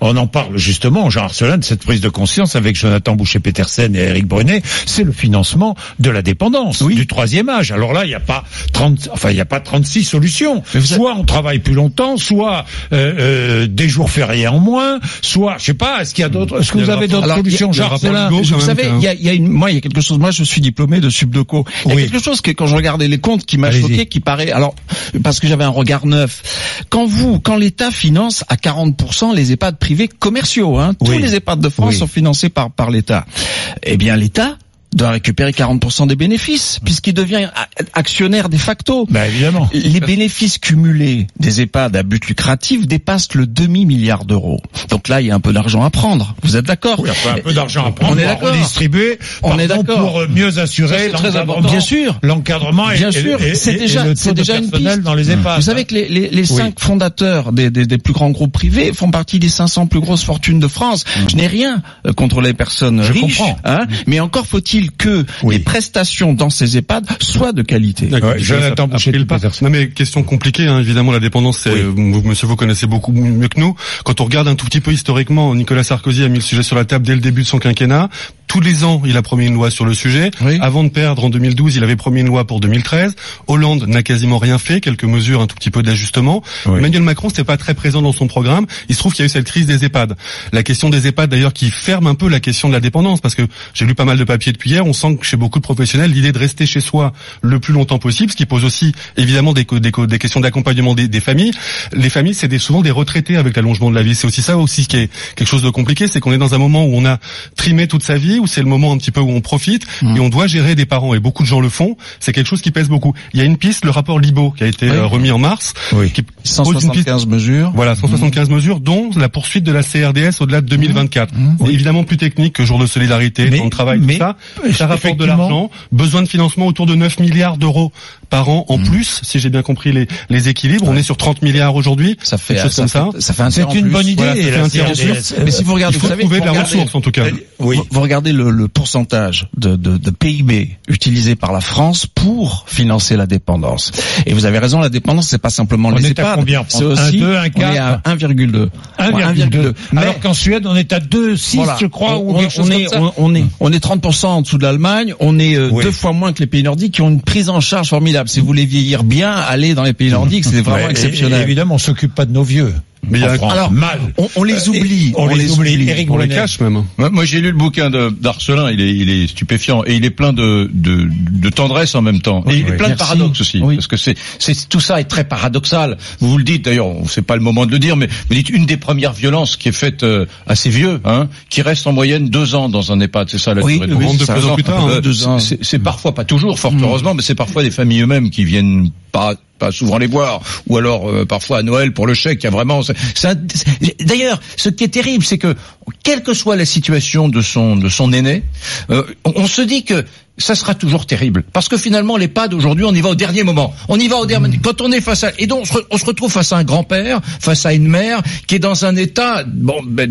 on en parle justement, Jean Arcelin, de cette prise de conscience avec Jonathan Boucher-Petersen et Eric Brunet, c'est le financement de la dépendance, du troisième âge. Alors là, il n'y a pas 30, enfin, il n'y a pas 36 solutions. Soit on travaille plus longtemps, soit euh, euh, des jours fériés en moins, soit, je sais pas, est-ce qu'il y a d'autres, est-ce que vous avez d'autres solutions, Jean Arcelin Vous savez, il y a, y a une, moi, il y a quelque chose, moi, je suis diplômé de Subdeco. Il y a quelque chose que, quand je regardais les comptes, qui m'a choqué, qui paraît, alors, parce que j'avais un regard neuf. Quand vous, quand l'État finance à 40% les EHPAD privés commerciaux, hein, tous les EHPAD de France sont financés par, par l'État. Eh bien, l'État, doit récupérer 40% des bénéfices, puisqu'il devient actionnaire de facto. Bah évidemment. Les bénéfices cumulés des EHPAD à but lucratif dépassent le demi-milliard d'euros. Donc là, il y a un peu d'argent à prendre. Vous êtes d'accord Oui, un peu d'argent à prendre. On est d'accord. Redistribuer. On est d'accord. Pour mieux assurer l'encadrement. Bien sûr. L'encadrement Bien sûr. C'est déjà, c'est déjà une piste. dans les EHPAD. Vous savez que les, les, les cinq fondateurs des, des, des, plus grands groupes privés font partie des 500 plus grosses fortunes de France. Mm. Je n'ai rien euh, contre les personnes Je riches. Comprends. Hein, mais encore faut-il que les prestations dans ces EHPAD soient de qualité? Ouais, Jonathan Boucher Non mais question compliquée, hein, évidemment la dépendance, c'est, vous, monsieur vous connaissez beaucoup mieux que nous. Quand on regarde un tout petit peu historiquement, Nicolas Sarkozy a mis le sujet sur la table dès le début de son quinquennat. Tous les ans, il a promis une loi sur le sujet. Avant de perdre en 2012, il avait promis une loi pour 2013. Hollande n'a quasiment rien fait, quelques mesures, un tout petit peu d'ajustement. Emmanuel Macron, c'était pas très présent dans son programme. Il se trouve qu'il y a eu cette crise des EHPAD. La question des EHPAD, d'ailleurs, qui ferme un peu la question de la dépendance, parce que j'ai lu pas mal de papiers depuis hier. On sent que chez beaucoup de professionnels, l'idée de rester chez soi le plus longtemps possible, ce qui pose aussi évidemment des, des, des questions d'accompagnement des, des, familles. Les familles, c'est des, souvent des retraités avec l'allongement de la vie. C'est aussi ça aussi qui est quelque chose de compliqué, c'est qu'on est dans un moment où on a trimé toute sa vie, où c'est le moment un petit peu où on profite Mmh. et on doit gérer des parents et beaucoup de gens le font. C'est quelque chose qui pèse beaucoup. Il y a une piste, le rapport Libo qui a été Oui. euh, remis en mars, Oui. qui pose une piste 175 mesures. voilà, 175 mesures, dont la poursuite de la CRDS au-delà de 2024. C'est évidemment plus technique que jour de solidarité, Mais- temps de travail, mais- tout ça. Ça rapporte de l'argent, besoin de financement autour de 9 milliards d'euros par an en plus, si j'ai bien compris les, les équilibres. On est sur 30 milliards aujourd'hui, Ça fait, chose ça comme ça. fait, ça fait un C'est une plus. bonne idée. Voilà, un en CRDS. Mais si vous regardez, Il faut vous savez, trouver de la regardez- ressource en tout cas. Oui. Vous, vous regardez le, le pourcentage de, de, de PIB utilisé par la France pour financer la dépendance. Et vous avez raison, la dépendance, c'est pas simplement On les est à EHPAD. combien, C'est aussi, Un, deux, un, on est quatre à 1,2. 1,2. Mais- Alors qu'en Suède, on est à 2,6, Voilà. je crois, on, ou quelque chose on est, comme ça. on, on est, on est 30% en dessous de l'Allemagne. On est euh, Oui. deux fois moins que les pays nordiques qui ont une prise en charge formidable. Si vous voulez vieillir bien, allez dans les pays nordiques, c'est vraiment Ouais, et- exceptionnel. et évidemment, on s'occupe pas de nos vieux. Mais il y a- En France. Alors, mal. on, on les oublie. on les oublie. Eric On les cache même. Moi, moi, j'ai lu le bouquin de- d'Arcelin, il est, il est stupéfiant et il est plein de, de, de tendresse en même temps. Et il est plein de paradoxes aussi, Oui. parce que c'est, c'est tout ça est très paradoxal. Vous vous le dites d'ailleurs, c'est pas le moment de le dire, mais vous dites une des premières violences qui est faite euh, à ces vieux, hein, qui reste en moyenne deux ans dans un EHPAD, c'est ça la Oui, durée de oui, de plus en tard. Euh, c'est- C'est parfois, pas toujours, fort heureusement, mais c'est parfois des familles eux-mêmes qui viennent pas pas souvent les voir, ou alors euh, parfois à Noël pour le chèque. Il y a vraiment. D'ailleurs, ce qui est terrible, c'est que quelle que soit la situation de son de son aîné, euh, on se dit que ça sera toujours terrible. Parce que finalement, l'EHPAD, aujourd'hui, on y va au dernier moment. On y va au dernier Quand on est face à... Et donc, on se, re- on se retrouve face à un grand-père, face à une mère, qui est dans un état... Bon, ben,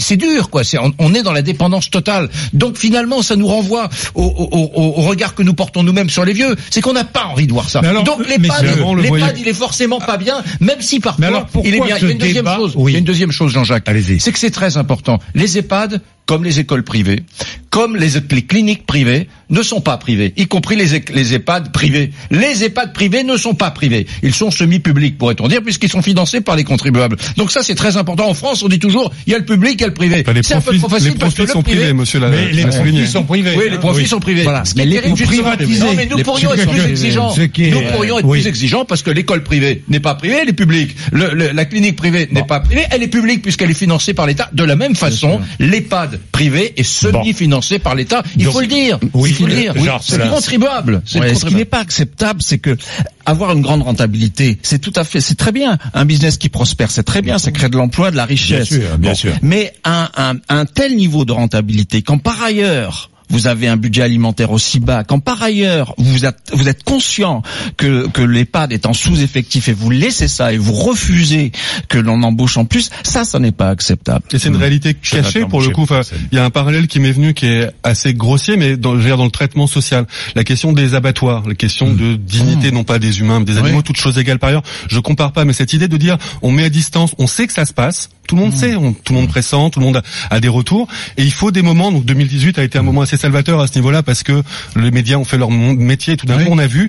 c'est dur, quoi. On, on est dans la dépendance totale. Donc, finalement, ça nous renvoie au, au- au- au regard que nous portons nous-mêmes sur les vieux. C'est qu'on n'a pas envie de voir ça. Alors, donc, mais l'EHPAD, c'est- on le l'EHPAD, voyait. il est forcément pas bien, même si parfois, alors, il est bien. Il y a une deuxième débat chose. Oui. Il y a une deuxième chose, Jean-Jacques. Allez-y. C'est que c'est très important. Les EHPAD, comme les écoles privées, comme les, les cliniques privées, ne sont pas privées, y compris les, les EHPAD privés. Les EHPAD privés ne sont pas privés. Ils sont semi-publics, pourrait-on dire, puisqu'ils sont financés par les contribuables. Donc ça, c'est très important. En France, on dit toujours, il y a le public, il y a le privé. Enfin, C'est un peu profits, trop facile les parce que profits le sont privé, privés, monsieur l'a Mais les l'a profits sont privés. oui, les profits Oui. sont privés. Voilà. Mais les terrible, privatisés. Non, mais nous pourrions être plus exigeants. Est- Nous pourrions être oui. plus exigeants parce que l'école privée n'est pas privée, elle est publique. Le- le- la clinique privée n'est pas privée, elle est publique puisqu'elle est financée par l'État. De la même façon, l'EHPAD privé est semi-financé par l'État. Il Donc- faut le dire. Oui, il faut le dire. genre, C'est le contribuable. Le ce qui n'est pas acceptable, c'est que avoir une grande rentabilité, c'est tout à fait, c'est très bien. Un business qui prospère, c'est très bien, ça crée de l'emploi, de la richesse. Bien sûr, bien sûr. Mais un, un, un tel niveau de rentabilité, quand par ailleurs vous avez un budget alimentaire aussi bas, quand par ailleurs vous êtes, vous êtes conscient que, que l'EHPAD est en sous-effectif et vous laissez ça et vous refusez que l'on embauche en plus, ça, ça n'est pas acceptable. Et c'est une réalité cachée pour le coup. Il y a un parallèle qui m'est venu qui est assez grossier, mais dans, dans le traitement social, la question des abattoirs, la question mmh. de dignité, mmh. non pas des humains, mais des animaux, toutes choses égales par ailleurs. Je compare pas, mais cette idée de dire on met à distance, on sait que ça se passe, tout le monde mmh. sait, tout le monde pressent, tout le monde a, des retours, et il faut des moments. Donc 2018 a été un moment assez salvateur à ce niveau-là parce que les médias ont fait leur métier. Et tout d'un coup, on a vu,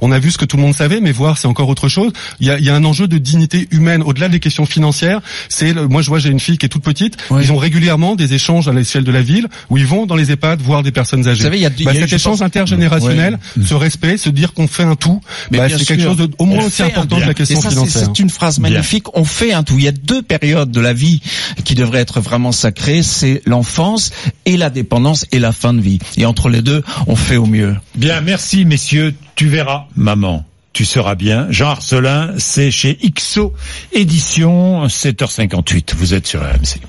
on a vu ce que tout le monde savait, mais voir c'est encore autre chose. Il y a, il y a un enjeu de dignité humaine au-delà des questions financières. C'est moi je vois j'ai une fille qui est toute petite. Ils ont régulièrement des échanges à l'échelle de la ville où ils vont dans les EHPAD voir des personnes âgées. Vous savez, il y a, bah, cet échange intergénérationnel, ce respect, se dire qu'on fait un tout, bah, c'est quelque chose de, au moins aussi important que la question financière. C'est une phrase magnifique. On fait un tout. Il y a deux périodes de la vie qui devraient être vraiment sacrées. C'est l'enfance et la dépendance et la fin de vie. Et entre les deux, on fait au mieux. Bien, merci messieurs. Tu verras, maman tu seras bien. Jean Arcelin, c'est chez XO Édition, 7h58. Vous êtes sur RMC.